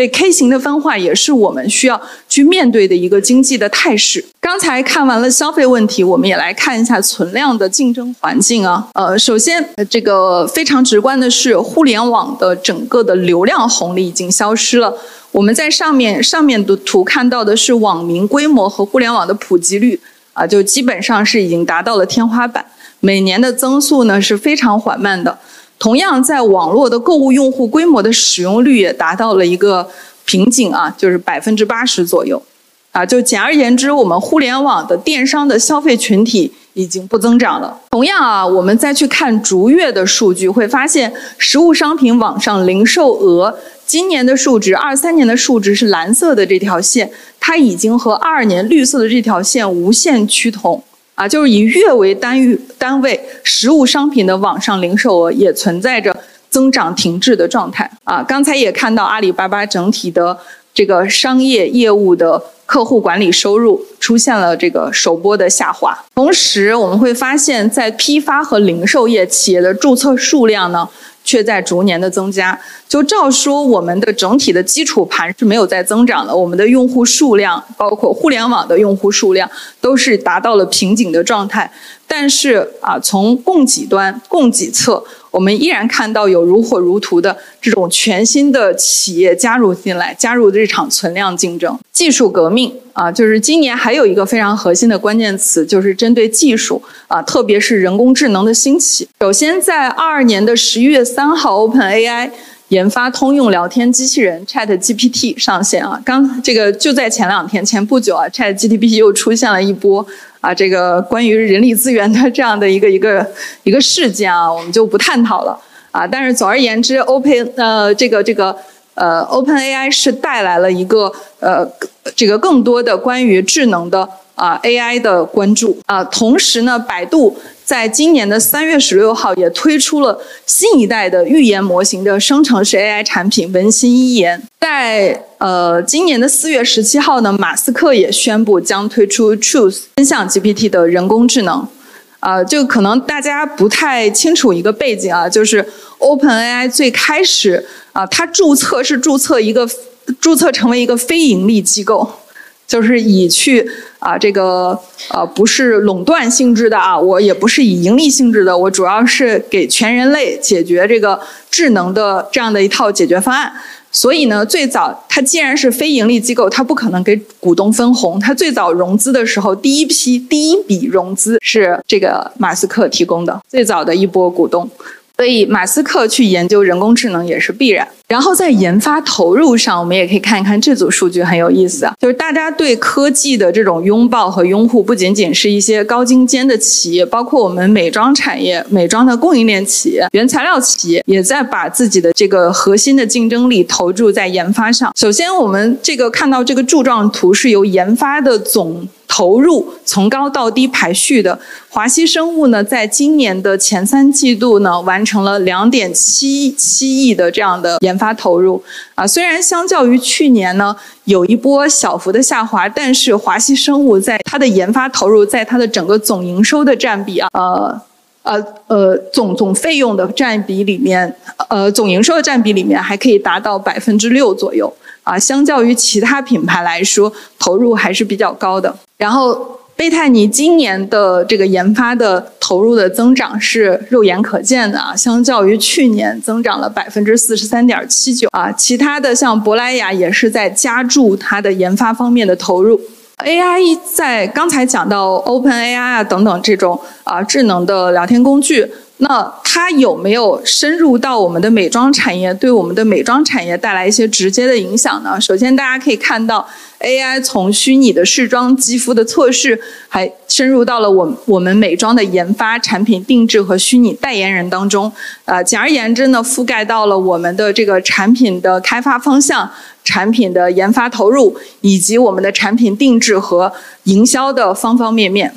对 K 型的分化也是我们需要去面对的一个经济的态势。刚才看完了消费问题，我们也来看一下存量的竞争环境啊。呃，首先这个非常直观的是，互联网的整个的流量红利已经消失了。我们在上面上面的图看到的是网民规模和互联网的普及率啊，就基本上是已经达到了天花板，每年的增速呢是非常缓慢的。同样，在网络的购物用户规模的使用率也达到了一个瓶颈啊，就是百分之八十左右，啊，就简而言之，我们互联网的电商的消费群体已经不增长了。同样啊，我们再去看逐月的数据，会发现实物商品网上零售额今年的数值，二三年的数值是蓝色的这条线，它已经和二二年绿色的这条线无限趋同。啊，就是以月为单域单位，实物商品的网上零售额也存在着增长停滞的状态。啊，刚才也看到阿里巴巴整体的这个商业业务的客户管理收入出现了这个首波的下滑。同时，我们会发现，在批发和零售业企业的注册数量呢。却在逐年的增加，就照说我们的整体的基础盘是没有在增长的，我们的用户数量，包括互联网的用户数量，都是达到了瓶颈的状态。但是啊，从供给端、供给侧。我们依然看到有如火如荼的这种全新的企业加入进来，加入这场存量竞争、技术革命啊！就是今年还有一个非常核心的关键词，就是针对技术啊，特别是人工智能的兴起。首先，在二二年的十一月三号，OpenAI 研发通用聊天机器人 ChatGPT 上线啊，刚这个就在前两天，前不久啊，ChatGPT 又出现了一波。啊，这个关于人力资源的这样的一个一个一个事件啊，我们就不探讨了啊。但是总而言之，Open 呃这个这个呃 OpenAI 是带来了一个呃这个更多的关于智能的啊 AI 的关注啊。同时呢，百度在今年的三月十六号也推出了新一代的语言模型的生成式 AI 产品文心一言，在。呃，今年的四月十七号呢，马斯克也宣布将推出 Truth 真相 GPT 的人工智能。啊，就可能大家不太清楚一个背景啊，就是 OpenAI 最开始啊，它注册是注册一个注册成为一个非盈利机构，就是以去啊这个呃不是垄断性质的啊，我也不是以盈利性质的，我主要是给全人类解决这个智能的这样的一套解决方案。所以呢，最早它既然是非盈利机构，它不可能给股东分红。它最早融资的时候，第一批第一笔融资是这个马斯克提供的，最早的一波股东。所以，马斯克去研究人工智能也是必然。然后，在研发投入上，我们也可以看一看这组数据，很有意思啊。就是大家对科技的这种拥抱和拥护，不仅仅是一些高精尖的企业，包括我们美妆产业、美妆的供应链企业、原材料企业，也在把自己的这个核心的竞争力投注在研发上。首先，我们这个看到这个柱状图是由研发的总。投入从高到低排序的华西生物呢，在今年的前三季度呢，完成了两点七七亿的这样的研发投入啊。虽然相较于去年呢，有一波小幅的下滑，但是华西生物在它的研发投入，在它的整个总营收的占比啊，呃呃呃，总总费用的占比里面，呃，总营收的占比里面还可以达到百分之六左右。啊，相较于其他品牌来说，投入还是比较高的。然后，贝泰尼今年的这个研发的投入的增长是肉眼可见的啊，相较于去年增长了百分之四十三点七九啊。其他的像珀莱雅也是在加注它的研发方面的投入。AI 在刚才讲到 OpenAI 啊等等这种啊智能的聊天工具。那它有没有深入到我们的美妆产业，对我们的美妆产业带来一些直接的影响呢？首先，大家可以看到，AI 从虚拟的试妆肌肤的测试，还深入到了我我们美妆的研发、产品定制和虚拟代言人当中。呃，简而言之呢，覆盖到了我们的这个产品的开发方向、产品的研发投入，以及我们的产品定制和营销的方方面面。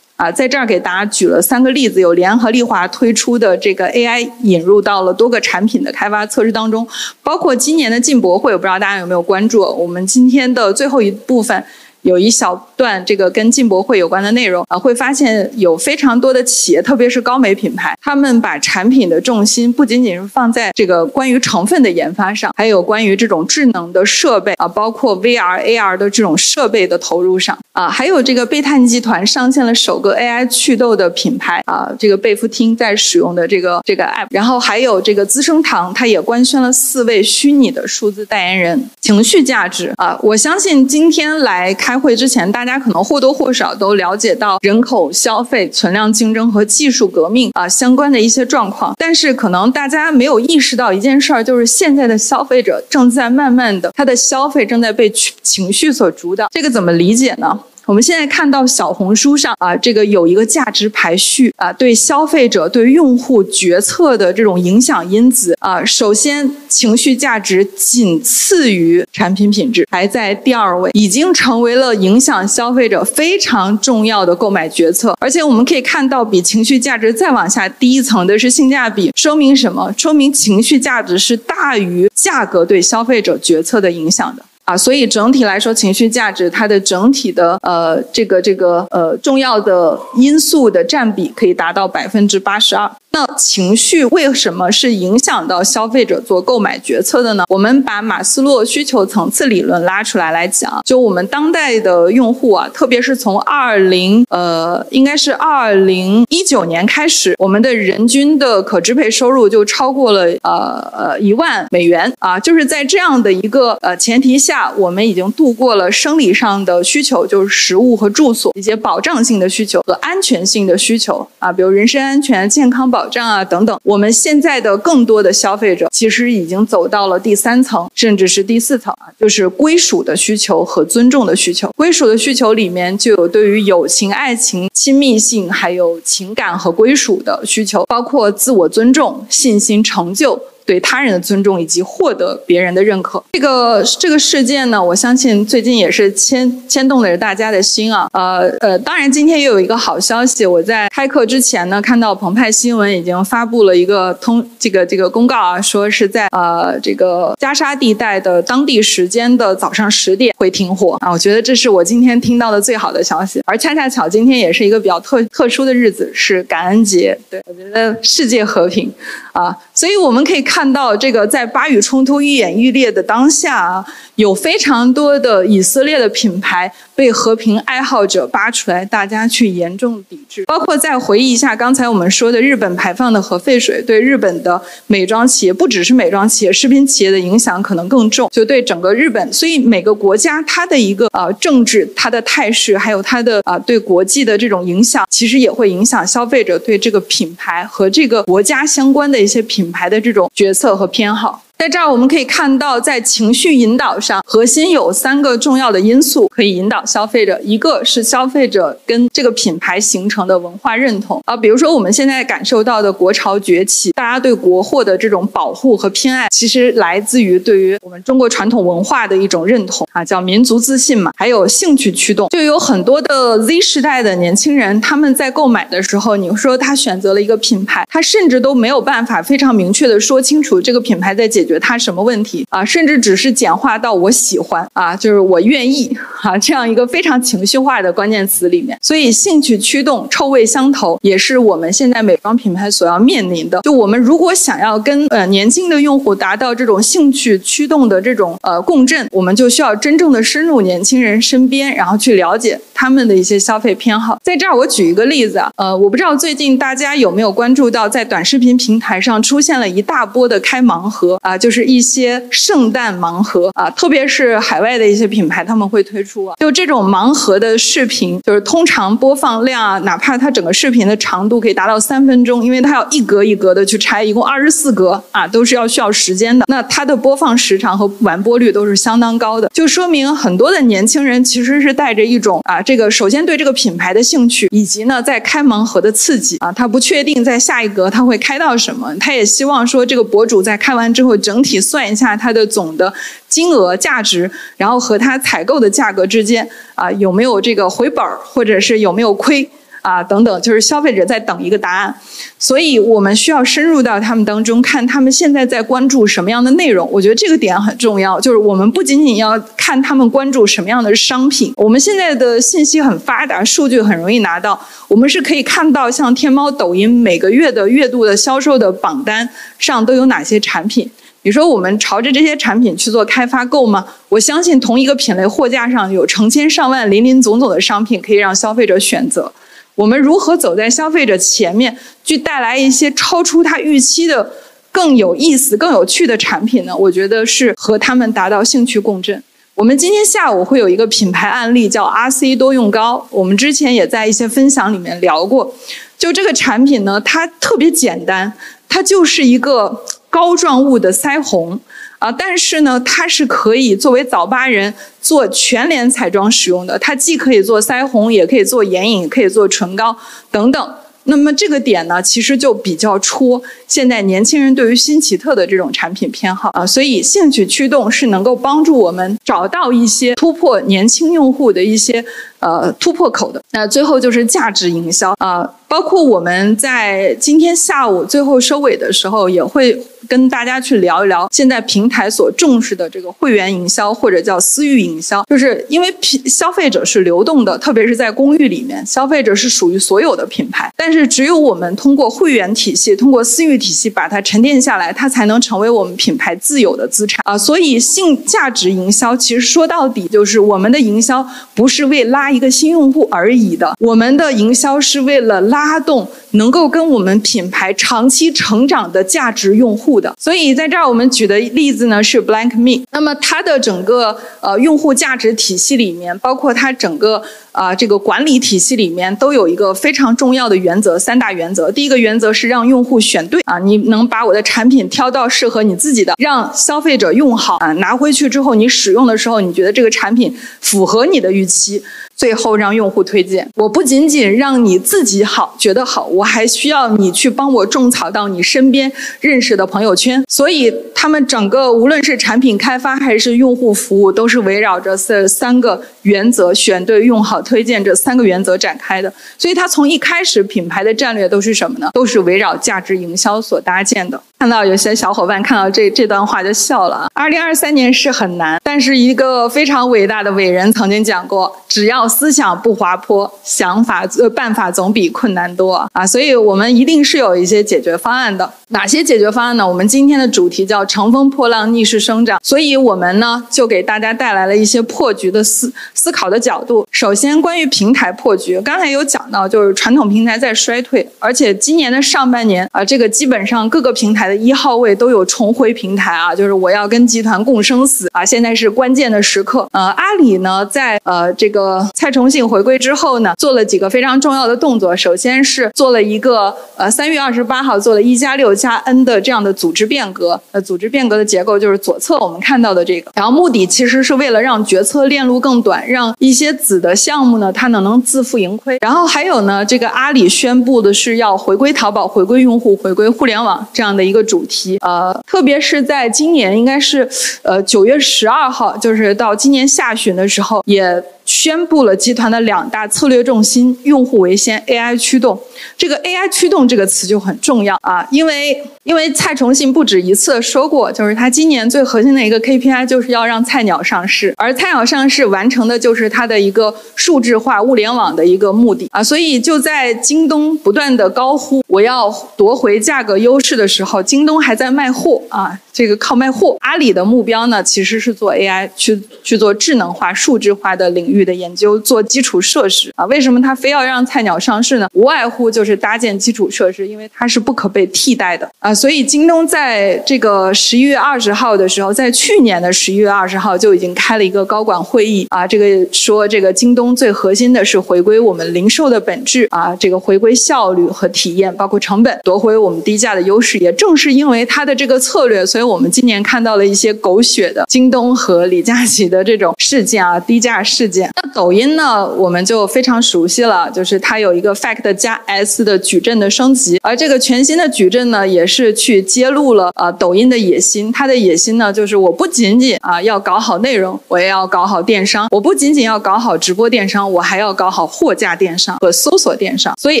啊，在这儿给大家举了三个例子，有联合利华推出的这个 AI 引入到了多个产品的开发测试当中，包括今年的进博会，我不知道大家有没有关注。我们今天的最后一部分。有一小段这个跟进博会有关的内容啊，会发现有非常多的企业，特别是高美品牌，他们把产品的重心不仅仅是放在这个关于成分的研发上，还有关于这种智能的设备啊，包括 VR、AR 的这种设备的投入上啊，还有这个贝泰尼集团上线了首个 AI 祛痘的品牌啊，这个贝夫汀在使用的这个这个 App，然后还有这个资生堂，它也官宣了四位虚拟的数字代言人，情绪价值啊，我相信今天来开。开会之前，大家可能或多或少都了解到人口消费、存量竞争和技术革命啊相关的一些状况，但是可能大家没有意识到一件事儿，就是现在的消费者正在慢慢的，他的消费正在被情绪所主导。这个怎么理解呢？我们现在看到小红书上啊，这个有一个价值排序啊，对消费者、对用户决策的这种影响因子啊，首先情绪价值仅次于产品品质，排在第二位，已经成为了影响消费者非常重要的购买决策。而且我们可以看到，比情绪价值再往下低一层的是性价比，说明什么？说明情绪价值是大于价格对消费者决策的影响的。啊，所以整体来说，情绪价值它的整体的呃这个这个呃重要的因素的占比可以达到百分之八十二。那情绪为什么是影响到消费者做购买决策的呢？我们把马斯洛需求层次理论拉出来来讲，就我们当代的用户啊，特别是从二零呃，应该是二零一九年开始，我们的人均的可支配收入就超过了呃呃一万美元啊，就是在这样的一个呃前提下，我们已经度过了生理上的需求，就是食物和住所一些保障性的需求和安全性的需求啊，比如人身安全、健康保。保障啊，等等，我们现在的更多的消费者其实已经走到了第三层，甚至是第四层啊，就是归属的需求和尊重的需求。归属的需求里面就有对于友情、爱情、亲密性，还有情感和归属的需求，包括自我尊重、信心、成就。对他人的尊重以及获得别人的认可，这个这个事件呢，我相信最近也是牵牵动着大家的心啊。呃呃，当然今天又有一个好消息，我在开课之前呢，看到澎湃新闻已经发布了一个通这个这个公告啊，说是在呃这个加沙地带的当地时间的早上十点会停火啊。我觉得这是我今天听到的最好的消息，而恰恰巧今天也是一个比较特特殊的日子，是感恩节。对我觉得世界和平啊，所以我们可以看。到这个在巴以冲突愈演愈烈的当下啊，有非常多的以色列的品牌被和平爱好者扒出来，大家去严重抵制。包括再回忆一下刚才我们说的日本排放的核废水，对日本的美妆企业，不只是美妆企业，食品企业的影响可能更重，就对整个日本。所以每个国家它的一个呃政治、它的态势，还有它的啊对国际的这种影响，其实也会影响消费者对这个品牌和这个国家相关的一些品牌的这种。决策和偏好。在这儿我们可以看到，在情绪引导上，核心有三个重要的因素可以引导消费者。一个是消费者跟这个品牌形成的文化认同啊，比如说我们现在感受到的国潮崛起，大家对国货的这种保护和偏爱，其实来自于对于我们中国传统文化的一种认同啊，叫民族自信嘛。还有兴趣驱动，就有很多的 Z 时代的年轻人，他们在购买的时候，你说他选择了一个品牌，他甚至都没有办法非常明确的说清楚这个品牌在解。解决它什么问题啊？甚至只是简化到我喜欢啊，就是我愿意啊，这样一个非常情绪化的关键词里面。所以兴趣驱动、臭味相投，也是我们现在美妆品牌所要面临的。就我们如果想要跟呃年轻的用户达到这种兴趣驱动的这种呃共振，我们就需要真正的深入年轻人身边，然后去了解他们的一些消费偏好。在这儿我举一个例子啊，呃，我不知道最近大家有没有关注到，在短视频平台上出现了一大波的开盲盒啊。就是一些圣诞盲盒啊，特别是海外的一些品牌，他们会推出啊，就这种盲盒的视频，就是通常播放量啊，哪怕它整个视频的长度可以达到三分钟，因为它要一格一格的去拆，一共二十四格啊，都是要需要时间的。那它的播放时长和完播率都是相当高的，就说明很多的年轻人其实是带着一种啊，这个首先对这个品牌的兴趣，以及呢在开盲盒的刺激啊，他不确定在下一格他会开到什么，他也希望说这个博主在开完之后。整体算一下它的总的金额价值，然后和它采购的价格之间啊有没有这个回本儿，或者是有没有亏啊等等，就是消费者在等一个答案。所以我们需要深入到他们当中，看他们现在在关注什么样的内容。我觉得这个点很重要，就是我们不仅仅要看他们关注什么样的商品。我们现在的信息很发达，数据很容易拿到，我们是可以看到像天猫、抖音每个月的月度的销售的榜单上都有哪些产品。你说我们朝着这些产品去做开发购吗？我相信同一个品类货架上有成千上万、林林总总的商品可以让消费者选择。我们如何走在消费者前面，去带来一些超出他预期的更有意思、更有趣的产品呢？我觉得是和他们达到兴趣共振。我们今天下午会有一个品牌案例，叫 RC 多用膏。我们之前也在一些分享里面聊过。就这个产品呢，它特别简单，它就是一个。膏状物的腮红啊，但是呢，它是可以作为早八人做全脸彩妆使用的。它既可以做腮红，也可以做眼影，可以做唇膏等等。那么这个点呢，其实就比较戳现在年轻人对于新奇特的这种产品偏好啊，所以兴趣驱动是能够帮助我们找到一些突破年轻用户的一些呃突破口的。那最后就是价值营销啊，包括我们在今天下午最后收尾的时候也会跟大家去聊一聊现在平台所重视的这个会员营销或者叫私域营销，就是因为品消费者是流动的，特别是在公寓里面，消费者是属于所有的品牌，但是只有我们通过会员体系，通过私域体系把它沉淀下来，它才能成为我们品牌自有的资产啊。所以性价值营销其实说到底就是我们的营销不是为拉一个新用户而已的，我们的营销是为了拉动能够跟我们品牌长期成长的价值用户的。所以在这儿我们举的例子呢是 Blank Me，那么它的整个呃用户价值体系里面，包括它整个。啊，这个管理体系里面都有一个非常重要的原则，三大原则。第一个原则是让用户选对啊，你能把我的产品挑到适合你自己的，让消费者用好啊，拿回去之后你使用的时候，你觉得这个产品符合你的预期。最后让用户推荐，我不仅仅让你自己好觉得好，我还需要你去帮我种草到你身边认识的朋友圈。所以他们整个无论是产品开发还是用户服务，都是围绕着这三个原则：选对、用好、推荐这三个原则展开的。所以它从一开始品牌的战略都是什么呢？都是围绕价值营销所搭建的。看到有些小伙伴看到这这段话就笑了！二零二三年是很难，但是一个非常伟大的伟人曾经讲过：只要思想不滑坡，想法呃办法总比困难多啊！所以我们一定是有一些解决方案的。哪些解决方案呢？我们今天的主题叫乘风破浪逆势生长，所以我们呢就给大家带来了一些破局的思思考的角度。首先，关于平台破局，刚才有讲到，就是传统平台在衰退，而且今年的上半年啊，这个基本上各个平台的。一号位都有重回平台啊，就是我要跟集团共生死啊！现在是关键的时刻。呃，阿里呢，在呃这个蔡崇信回归之后呢，做了几个非常重要的动作。首先是做了一个呃三月二十八号做了一加六加 N 的这样的组织变革。呃，组织变革的结构就是左侧我们看到的这个，然后目的其实是为了让决策链路更短，让一些子的项目呢它能能自负盈亏。然后还有呢，这个阿里宣布的是要回归淘宝、回归用户、回归互联网这样的一个。主题呃，特别是在今年，应该是呃九月十二号，就是到今年下旬的时候，也。宣布了集团的两大策略重心：用户为先，AI 驱动。这个 AI 驱动这个词就很重要啊，因为因为蔡崇信不止一次说过，就是他今年最核心的一个 KPI 就是要让菜鸟上市，而菜鸟上市完成的就是他的一个数字化物联网的一个目的啊。所以就在京东不断的高呼我要夺回价格优势的时候，京东还在卖货啊。这个靠卖货，阿里的目标呢，其实是做 AI 去去做智能化、数字化的领域域的研究，做基础设施啊。为什么他非要让菜鸟上市呢？无外乎就是搭建基础设施，因为它是不可被替代的啊。所以京东在这个十一月二十号的时候，在去年的十一月二十号就已经开了一个高管会议啊。这个说这个京东最核心的是回归我们零售的本质啊，这个回归效率和体验，包括成本，夺回我们低价的优势。也正是因为它的这个策略，所以。我们今年看到了一些狗血的京东和李佳琦的这种事件啊，低价事件。那抖音呢，我们就非常熟悉了，就是它有一个 Fact 加 S 的矩阵的升级，而这个全新的矩阵呢，也是去揭露了啊抖音的野心。它的野心呢，就是我不仅仅啊要搞好内容，我也要搞好电商；我不仅仅要搞好直播电商，我还要搞好货架电商和搜索电商。所以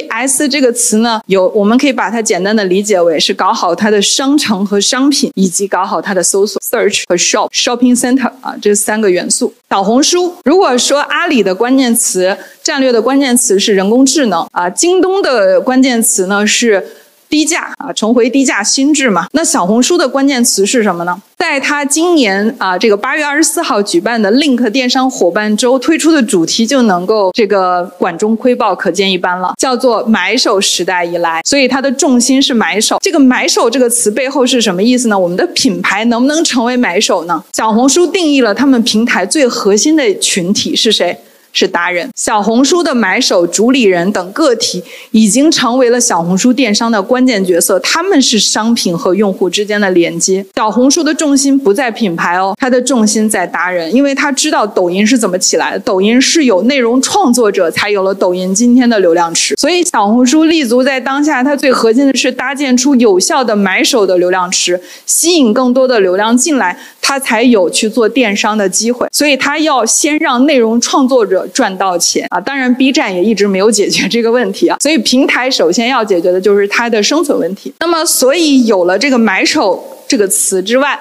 S 这个词呢，有我们可以把它简单的理解为是搞好它的商城和商品以。及搞好它的搜索 （search） 和 shop shopping center 啊，这三个元素。小红书，如果说阿里的关键词战略的关键词是人工智能啊，京东的关键词呢是。低价啊，重回低价心智嘛。那小红书的关键词是什么呢？在它今年啊，这个八月二十四号举办的 Link 电商伙伴周推出的主题就能够这个管中窥豹，可见一斑了，叫做买手时代以来。所以它的重心是买手。这个买手这个词背后是什么意思呢？我们的品牌能不能成为买手呢？小红书定义了他们平台最核心的群体是谁？是达人，小红书的买手、主理人等个体已经成为了小红书电商的关键角色。他们是商品和用户之间的连接。小红书的重心不在品牌哦，它的重心在达人，因为他知道抖音是怎么起来的。抖音是有内容创作者才有了抖音今天的流量池。所以小红书立足在当下，它最核心的是搭建出有效的买手的流量池，吸引更多的流量进来，它才有去做电商的机会。所以它要先让内容创作者。赚到钱啊！当然，B 站也一直没有解决这个问题啊。所以，平台首先要解决的就是它的生存问题。那么，所以有了这个买手这个词之外，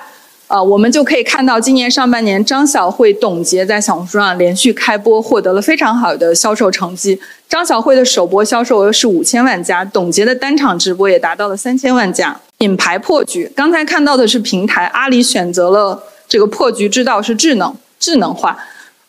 啊，我们就可以看到今年上半年张小慧、董洁在小红书上连续开播，获得了非常好的销售成绩。张小慧的首播销售额是五千万加，董洁的单场直播也达到了三千万加。品牌破局，刚才看到的是平台，阿里选择了这个破局之道是智能、智能化，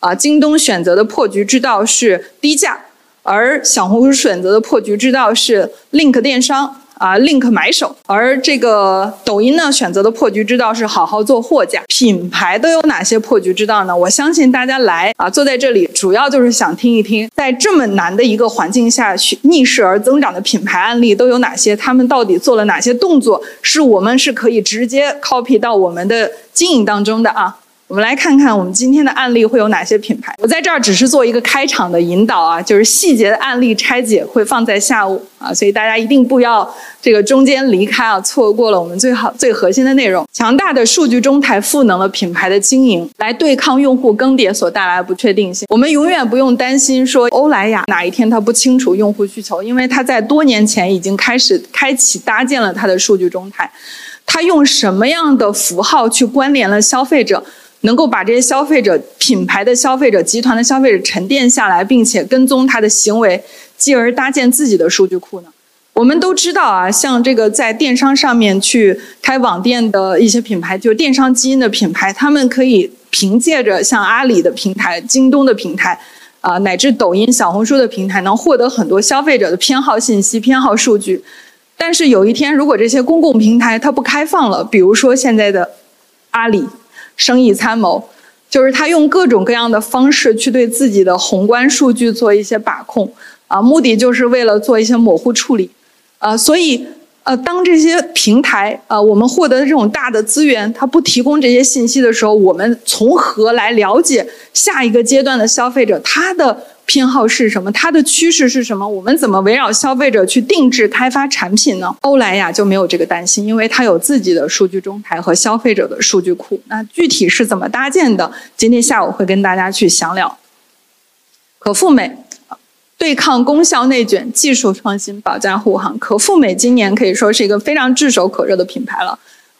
啊，京东选择的破局之道是低价，而小红书选择的破局之道是 link 电商。啊，link 买手，而这个抖音呢选择的破局之道是好好做货架。品牌都有哪些破局之道呢？我相信大家来啊，坐在这里主要就是想听一听，在这么难的一个环境下去逆势而增长的品牌案例都有哪些？他们到底做了哪些动作？是我们是可以直接 copy 到我们的经营当中的啊。我们来看看我们今天的案例会有哪些品牌。我在这儿只是做一个开场的引导啊，就是细节的案例拆解会放在下午啊，所以大家一定不要这个中间离开啊，错过了我们最好最核心的内容。强大的数据中台赋能了品牌的经营，来对抗用户更迭所带来的不确定性。我们永远不用担心说欧莱雅哪一天它不清楚用户需求，因为它在多年前已经开始开启搭建了它的数据中台，它用什么样的符号去关联了消费者？能够把这些消费者品牌的消费者集团的消费者沉淀下来，并且跟踪他的行为，继而搭建自己的数据库呢？我们都知道啊，像这个在电商上面去开网店的一些品牌，就是电商基因的品牌，他们可以凭借着像阿里的平台、京东的平台，啊，乃至抖音、小红书的平台，能获得很多消费者的偏好信息、偏好数据。但是有一天，如果这些公共平台它不开放了，比如说现在的阿里。生意参谋，就是他用各种各样的方式去对自己的宏观数据做一些把控，啊，目的就是为了做一些模糊处理，啊，所以，呃，当这些平台，啊，我们获得的这种大的资源，它不提供这些信息的时候，我们从何来了解下一个阶段的消费者他的？偏好是什么？它的趋势是什么？我们怎么围绕消费者去定制开发产品呢？欧莱雅就没有这个担心，因为它有自己的数据中台和消费者的数据库。那具体是怎么搭建的？今天下午会跟大家去详聊。可复美，对抗功效内卷，技术创新，保驾护航。可复美今年可以说是一个非常炙手可热的品牌了。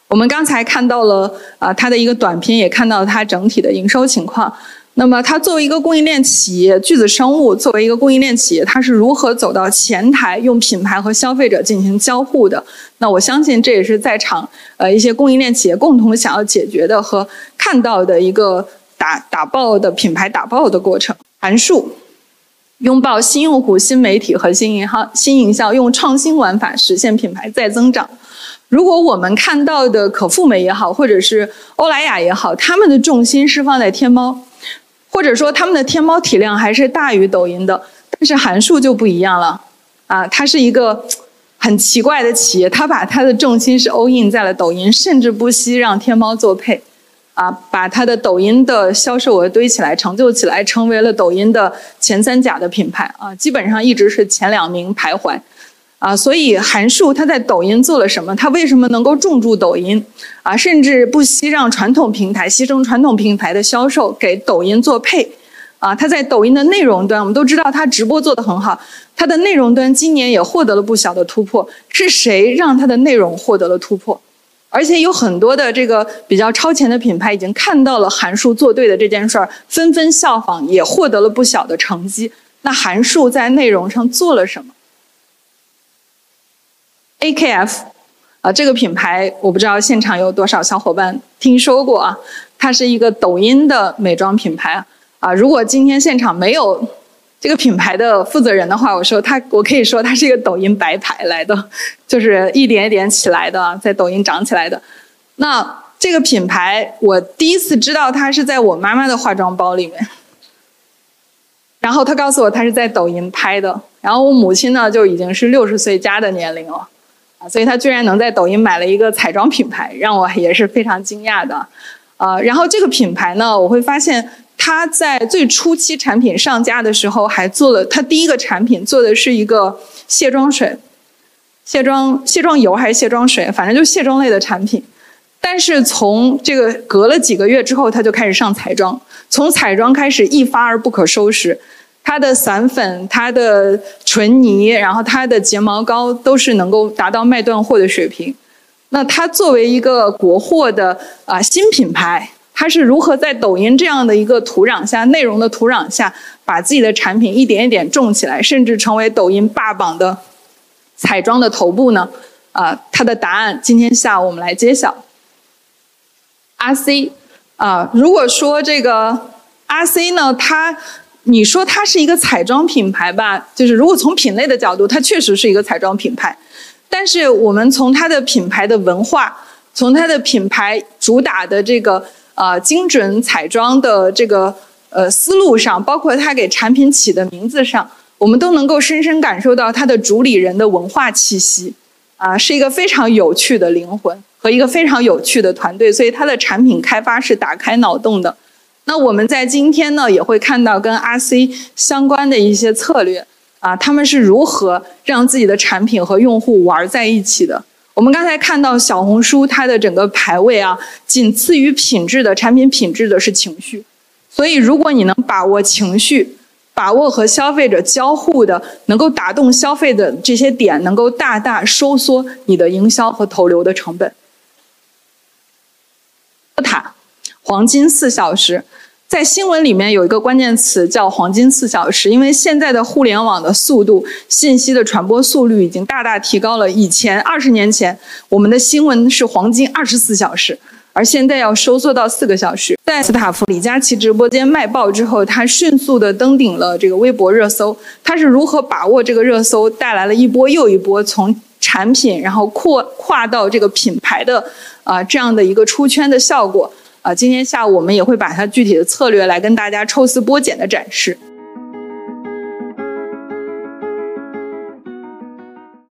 我们刚才看到了啊，它的一个短片，也看到了它整体的营收情况。那么，它作为一个供应链企业，巨子生物作为一个供应链企业，它是如何走到前台，用品牌和消费者进行交互的？那我相信这也是在场呃一些供应链企业共同想要解决的和看到的一个打打爆的品牌打爆的过程。函数拥抱新用户、新媒体和新银行、新营销，用创新玩法实现品牌再增长。如果我们看到的可复美也好，或者是欧莱雅也好，他们的重心是放在天猫。或者说他们的天猫体量还是大于抖音的，但是函数就不一样了，啊，它是一个很奇怪的企业，它把它的重心是 all in 在了抖音，甚至不惜让天猫做配，啊，把它的抖音的销售额堆起来，成就起来，成为了抖音的前三甲的品牌，啊，基本上一直是前两名徘徊。啊，所以韩束他在抖音做了什么？他为什么能够重注抖音？啊，甚至不惜让传统平台牺牲传统平台的销售给抖音做配。啊，他在抖音的内容端，我们都知道他直播做得很好，他的内容端今年也获得了不小的突破。是谁让他的内容获得了突破？而且有很多的这个比较超前的品牌已经看到了韩束做对的这件事儿，纷纷效仿，也获得了不小的成绩。那韩束在内容上做了什么？AKF，啊，这个品牌我不知道现场有多少小伙伴听说过啊？它是一个抖音的美妆品牌啊。如果今天现场没有这个品牌的负责人的话，我说它，我可以说它是一个抖音白牌来的，就是一点一点起来的，在抖音涨起来的。那这个品牌，我第一次知道它是在我妈妈的化妆包里面，然后她告诉我她是在抖音拍的，然后我母亲呢就已经是六十岁加的年龄了。所以他居然能在抖音买了一个彩妆品牌，让我也是非常惊讶的，啊，然后这个品牌呢，我会发现他在最初期产品上架的时候，还做了他第一个产品做的是一个卸妆水、卸妆卸妆油还是卸妆水，反正就卸妆类的产品。但是从这个隔了几个月之后，他就开始上彩妆，从彩妆开始一发而不可收拾。它的散粉、它的唇泥，然后它的睫毛膏都是能够达到卖断货的水平。那它作为一个国货的啊新品牌，它是如何在抖音这样的一个土壤下、内容的土壤下，把自己的产品一点一点种起来，甚至成为抖音霸榜的彩妆的头部呢？啊，它的答案今天下午我们来揭晓。R C 啊，如果说这个 R C 呢，它你说它是一个彩妆品牌吧，就是如果从品类的角度，它确实是一个彩妆品牌。但是我们从它的品牌的文化，从它的品牌主打的这个呃精准彩妆的这个呃思路上，包括它给产品起的名字上，我们都能够深深感受到它的主理人的文化气息。啊，是一个非常有趣的灵魂和一个非常有趣的团队，所以它的产品开发是打开脑洞的。那我们在今天呢，也会看到跟 RC 相关的一些策略啊，他们是如何让自己的产品和用户玩在一起的。我们刚才看到小红书它的整个排位啊，仅次于品质的产品品质的是情绪，所以如果你能把握情绪。把握和消费者交互的，能够打动消费的这些点，能够大大收缩你的营销和投流的成本。塔黄金四小时，在新闻里面有一个关键词叫黄金四小时，因为现在的互联网的速度、信息的传播速率已经大大提高了。以前二十年前，我们的新闻是黄金二十四小时。而现在要收缩到四个小时。在斯塔夫李佳琦直播间卖爆之后，他迅速的登顶了这个微博热搜。他是如何把握这个热搜，带来了一波又一波从产品然后扩跨到这个品牌的啊这样的一个出圈的效果啊？今天下午我们也会把它具体的策略来跟大家抽丝剥茧的展示。